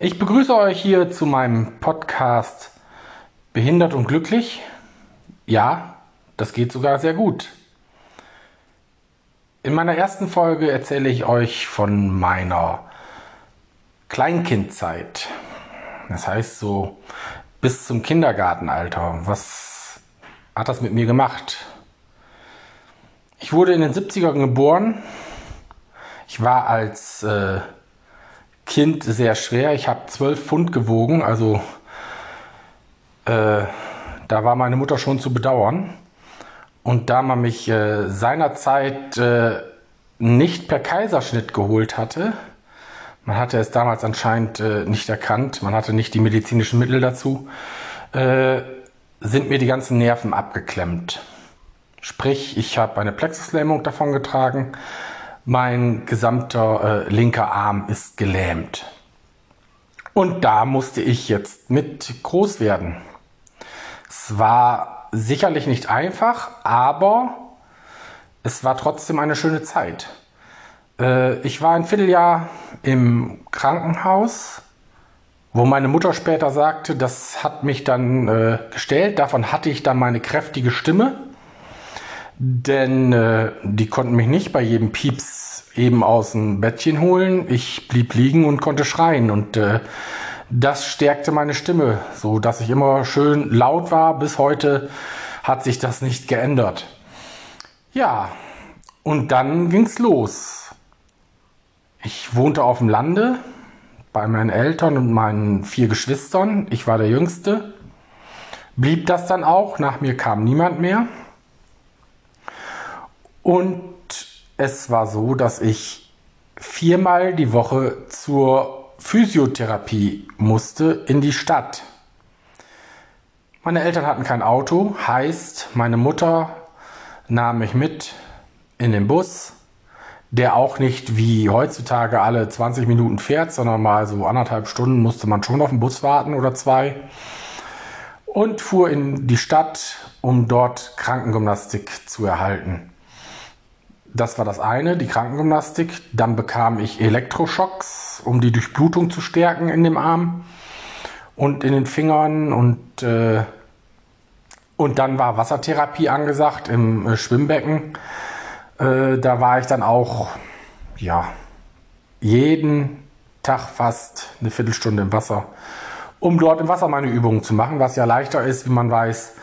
Ich begrüße euch hier zu meinem Podcast Behindert und glücklich. Ja, das geht sogar sehr gut. In meiner ersten Folge erzähle ich euch von meiner Kleinkindzeit. Das heißt so bis zum Kindergartenalter. Was hat das mit mir gemacht? Ich wurde in den 70ern geboren. Ich war als äh, Kind sehr schwer. Ich habe 12 Pfund gewogen, also äh, da war meine Mutter schon zu bedauern. Und da man mich äh, seinerzeit äh, nicht per Kaiserschnitt geholt hatte, man hatte es damals anscheinend äh, nicht erkannt, man hatte nicht die medizinischen Mittel dazu, äh, sind mir die ganzen Nerven abgeklemmt. Sprich, ich habe eine Plexuslähmung davon getragen, mein gesamter äh, linker Arm ist gelähmt. Und da musste ich jetzt mit groß werden. Es war sicherlich nicht einfach, aber es war trotzdem eine schöne Zeit. Äh, ich war ein Vierteljahr im Krankenhaus, wo meine Mutter später sagte, das hat mich dann äh, gestellt. Davon hatte ich dann meine kräftige Stimme denn äh, die konnten mich nicht bei jedem Pieps eben aus dem Bettchen holen. Ich blieb liegen und konnte schreien und äh, das stärkte meine Stimme, so dass ich immer schön laut war. Bis heute hat sich das nicht geändert. Ja, und dann ging's los. Ich wohnte auf dem Lande bei meinen Eltern und meinen vier Geschwistern. Ich war der Jüngste. Blieb das dann auch. Nach mir kam niemand mehr. Und es war so, dass ich viermal die Woche zur Physiotherapie musste in die Stadt. Meine Eltern hatten kein Auto, heißt, meine Mutter nahm mich mit in den Bus, der auch nicht wie heutzutage alle 20 Minuten fährt, sondern mal so anderthalb Stunden musste man schon auf den Bus warten oder zwei. Und fuhr in die Stadt, um dort Krankengymnastik zu erhalten. Das war das eine, die Krankengymnastik. Dann bekam ich Elektroschocks, um die Durchblutung zu stärken in dem Arm und in den Fingern. Und, äh, und dann war Wassertherapie angesagt im äh, Schwimmbecken. Äh, da war ich dann auch, ja, jeden Tag fast eine Viertelstunde im Wasser, um dort im Wasser meine Übungen zu machen, was ja leichter ist, wie man weiß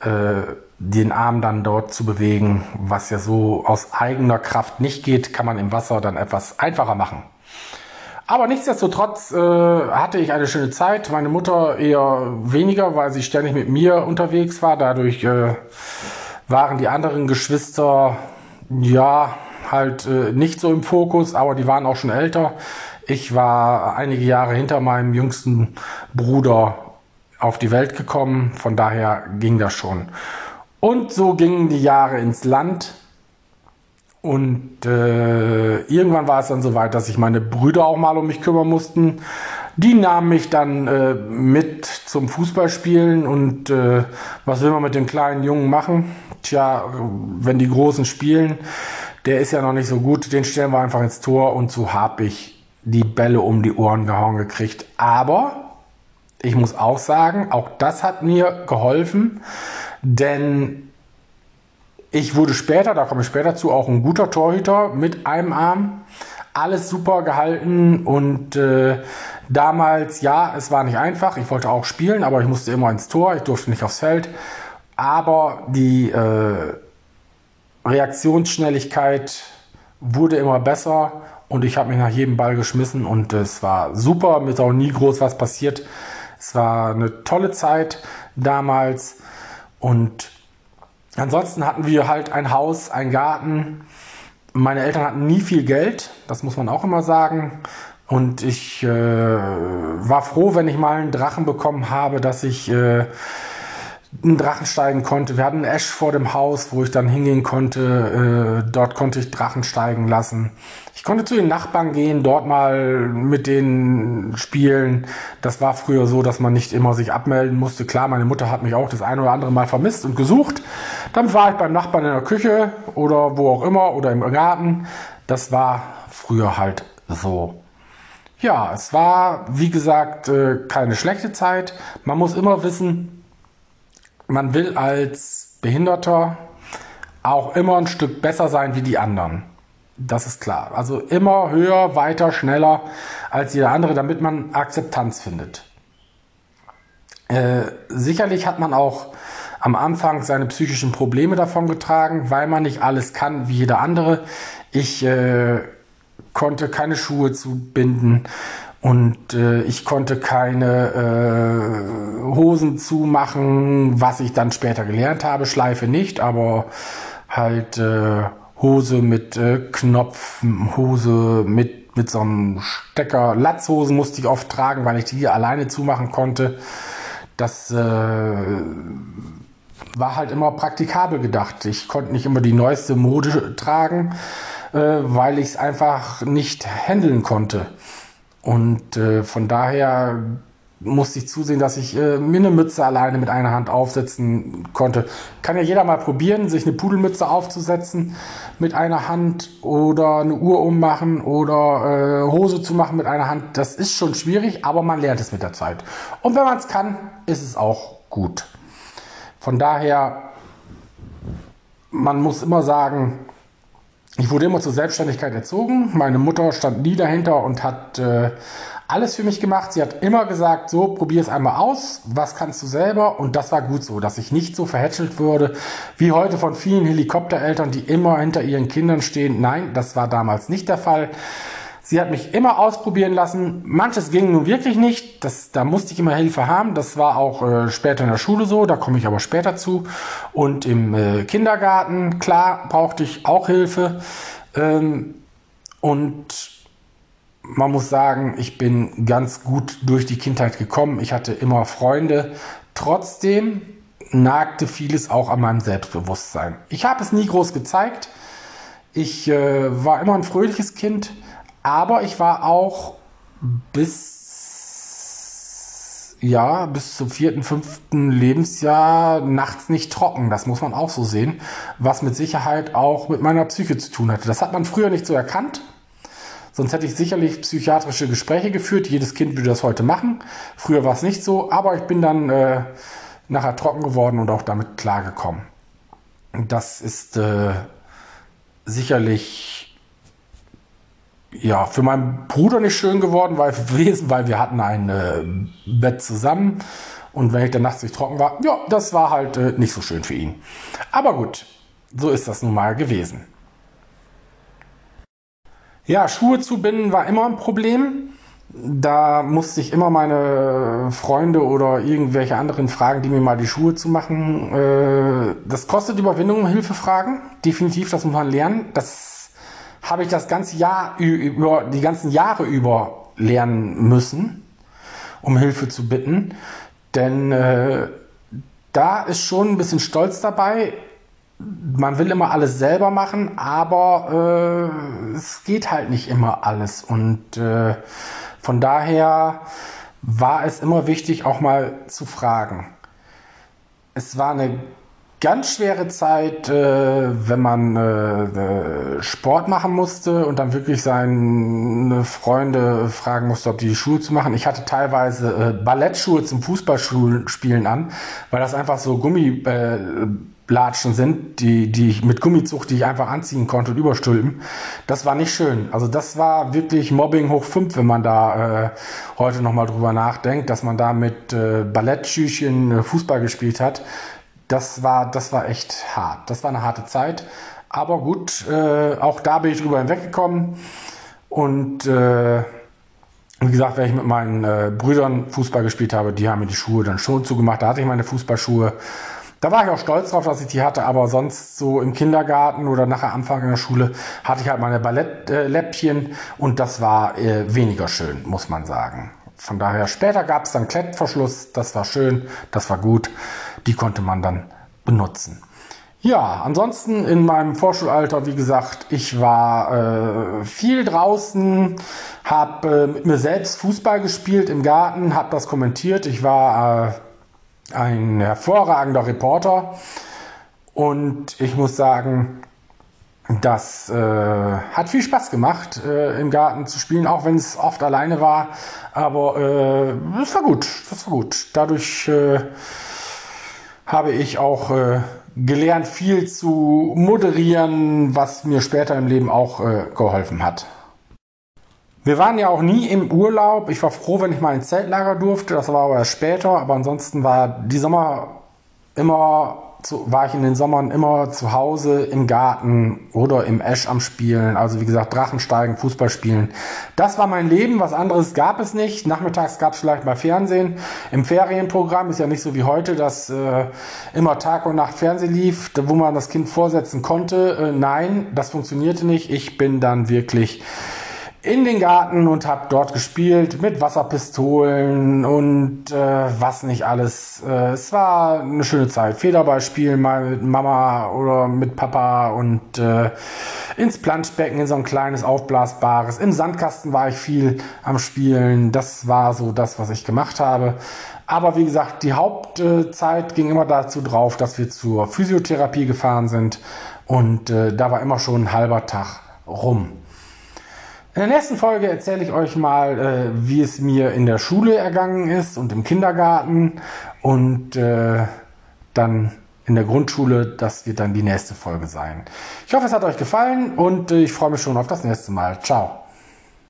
äh, den Arm dann dort zu bewegen, was ja so aus eigener Kraft nicht geht, kann man im Wasser dann etwas einfacher machen. Aber nichtsdestotrotz äh, hatte ich eine schöne Zeit. Meine Mutter eher weniger, weil sie ständig mit mir unterwegs war. Dadurch äh, waren die anderen Geschwister ja halt äh, nicht so im Fokus, aber die waren auch schon älter. Ich war einige Jahre hinter meinem jüngsten Bruder auf die Welt gekommen. Von daher ging das schon. Und so gingen die Jahre ins Land. Und äh, irgendwann war es dann so weit, dass sich meine Brüder auch mal um mich kümmern mussten. Die nahmen mich dann äh, mit zum Fußballspielen. Und äh, was will man mit dem kleinen Jungen machen? Tja, wenn die Großen spielen, der ist ja noch nicht so gut, den stellen wir einfach ins Tor. Und so habe ich die Bälle um die Ohren gehauen gekriegt. Aber ich muss auch sagen, auch das hat mir geholfen, denn ich wurde später, da komme ich später zu, auch ein guter Torhüter mit einem Arm. Alles super gehalten und äh, damals, ja, es war nicht einfach. Ich wollte auch spielen, aber ich musste immer ins Tor, ich durfte nicht aufs Feld. Aber die äh, Reaktionsschnelligkeit wurde immer besser und ich habe mich nach jedem Ball geschmissen und es war super, mir ist auch nie groß was passiert. Es war eine tolle Zeit damals und ansonsten hatten wir halt ein Haus, ein Garten. Meine Eltern hatten nie viel Geld, das muss man auch immer sagen. Und ich äh, war froh, wenn ich mal einen Drachen bekommen habe, dass ich äh, einen Drachen steigen konnte. Wir hatten einen Esch vor dem Haus, wo ich dann hingehen konnte. Äh, dort konnte ich Drachen steigen lassen. Ich konnte zu den Nachbarn gehen, dort mal mit denen spielen. Das war früher so, dass man nicht immer sich abmelden musste. Klar, meine Mutter hat mich auch das eine oder andere Mal vermisst und gesucht. Dann war ich beim Nachbarn in der Küche oder wo auch immer oder im Garten. Das war früher halt so. Ja, es war, wie gesagt, äh, keine schlechte Zeit. Man muss immer wissen, man will als Behinderter auch immer ein Stück besser sein wie die anderen. Das ist klar. Also immer höher, weiter, schneller als jeder andere, damit man Akzeptanz findet. Äh, sicherlich hat man auch am Anfang seine psychischen Probleme davon getragen, weil man nicht alles kann wie jeder andere. Ich äh, konnte keine Schuhe zubinden und äh, ich konnte keine äh, Hosen zumachen, was ich dann später gelernt habe. Schleife nicht, aber halt äh, Hose mit äh, Knopf, Hose mit, mit so einem Stecker. Latzhosen musste ich oft tragen, weil ich die alleine zumachen konnte. Das äh, war halt immer praktikabel gedacht. Ich konnte nicht immer die neueste Mode tragen, äh, weil ich es einfach nicht handeln konnte. Und äh, von daher musste ich zusehen, dass ich äh, mir eine Mütze alleine mit einer Hand aufsetzen konnte. Kann ja jeder mal probieren, sich eine Pudelmütze aufzusetzen mit einer Hand oder eine Uhr ummachen oder äh, Hose zu machen mit einer Hand. Das ist schon schwierig, aber man lernt es mit der Zeit. Und wenn man es kann, ist es auch gut. Von daher, man muss immer sagen, ich wurde immer zur Selbstständigkeit erzogen. Meine Mutter stand nie dahinter und hat äh, alles für mich gemacht. Sie hat immer gesagt, so, probier es einmal aus, was kannst du selber? Und das war gut so, dass ich nicht so verhätschelt wurde, wie heute von vielen Helikoptereltern, die immer hinter ihren Kindern stehen. Nein, das war damals nicht der Fall. Sie hat mich immer ausprobieren lassen. Manches ging nun wirklich nicht. Das, da musste ich immer Hilfe haben. Das war auch äh, später in der Schule so. Da komme ich aber später zu. Und im äh, Kindergarten, klar, brauchte ich auch Hilfe. Ähm, und man muss sagen, ich bin ganz gut durch die Kindheit gekommen. Ich hatte immer Freunde. Trotzdem nagte vieles auch an meinem Selbstbewusstsein. Ich habe es nie groß gezeigt. Ich äh, war immer ein fröhliches Kind, aber ich war auch bis ja, bis zum vierten, fünften Lebensjahr nachts nicht trocken. Das muss man auch so sehen, was mit Sicherheit auch mit meiner Psyche zu tun hatte. Das hat man früher nicht so erkannt. Sonst hätte ich sicherlich psychiatrische Gespräche geführt. Jedes Kind würde das heute machen. Früher war es nicht so, aber ich bin dann äh, nachher trocken geworden und auch damit klargekommen. Das ist äh, sicherlich ja für meinen Bruder nicht schön geworden, weil weil wir hatten ein äh, Bett zusammen und wenn ich dann nachts nicht trocken war, ja, das war halt äh, nicht so schön für ihn. Aber gut, so ist das nun mal gewesen. Ja, Schuhe zu binden war immer ein Problem. Da musste ich immer meine Freunde oder irgendwelche anderen fragen, die mir mal die Schuhe zu machen. Äh, das kostet Überwindung, Hilfe fragen. Definitiv, das muss man lernen. Das habe ich das ganze Jahr über, die ganzen Jahre über lernen müssen, um Hilfe zu bitten. Denn äh, da ist schon ein bisschen Stolz dabei man will immer alles selber machen, aber äh, es geht halt nicht immer alles. Und äh, von daher war es immer wichtig, auch mal zu fragen. Es war eine ganz schwere Zeit, äh, wenn man äh, Sport machen musste und dann wirklich seine Freunde fragen musste, ob die, Schuhe zu machen. Ich hatte teilweise äh, Ballettschuhe zum Fußballspielen an, weil das einfach so Gummi äh, sind, die, die ich mit Gummizucht, die ich einfach anziehen konnte und überstülpen. Das war nicht schön. Also das war wirklich Mobbing hoch fünf, wenn man da äh, heute nochmal drüber nachdenkt, dass man da mit äh, Ballettschüchen äh, Fußball gespielt hat. Das war, das war echt hart. Das war eine harte Zeit. Aber gut, äh, auch da bin ich drüber hinweggekommen. Und äh, wie gesagt, wenn ich mit meinen äh, Brüdern Fußball gespielt habe, die haben mir die Schuhe dann schon zugemacht. Da hatte ich meine Fußballschuhe. Da war ich auch stolz drauf, dass ich die hatte, aber sonst so im Kindergarten oder nachher Anfang in der Schule hatte ich halt meine Ballettläppchen und das war äh, weniger schön, muss man sagen. Von daher, später gab es dann Klettverschluss, das war schön, das war gut, die konnte man dann benutzen. Ja, ansonsten in meinem Vorschulalter, wie gesagt, ich war äh, viel draußen, habe äh, mit mir selbst Fußball gespielt im Garten, habe das kommentiert. Ich war äh, ein hervorragender Reporter. Und ich muss sagen, das äh, hat viel Spaß gemacht, äh, im Garten zu spielen, auch wenn es oft alleine war. Aber äh, das war gut, das war gut. Dadurch habe ich auch äh, gelernt, viel zu moderieren, was mir später im Leben auch äh, geholfen hat. Wir waren ja auch nie im Urlaub. Ich war froh, wenn ich mal ins Zeltlager durfte. Das war aber später. Aber ansonsten war die Sommer immer zu, war ich in den Sommern immer zu Hause im Garten oder im Esch am Spielen. Also wie gesagt, Drachensteigen, Fußball spielen. Das war mein Leben. Was anderes gab es nicht. Nachmittags gab es vielleicht mal Fernsehen. Im Ferienprogramm ist ja nicht so wie heute, dass äh, immer Tag und Nacht Fernsehen lief, wo man das Kind vorsetzen konnte. Äh, nein, das funktionierte nicht. Ich bin dann wirklich in den Garten und habe dort gespielt mit Wasserpistolen und äh, was nicht alles. Äh, es war eine schöne Zeit. Federball spielen mal mit Mama oder mit Papa und äh, ins Planschbecken in so ein kleines aufblasbares. Im Sandkasten war ich viel am Spielen. Das war so das, was ich gemacht habe. Aber wie gesagt, die Hauptzeit ging immer dazu drauf, dass wir zur Physiotherapie gefahren sind und äh, da war immer schon ein halber Tag rum. In der nächsten Folge erzähle ich euch mal, äh, wie es mir in der Schule ergangen ist und im Kindergarten und äh, dann in der Grundschule. Das wird dann die nächste Folge sein. Ich hoffe, es hat euch gefallen und äh, ich freue mich schon auf das nächste Mal. Ciao.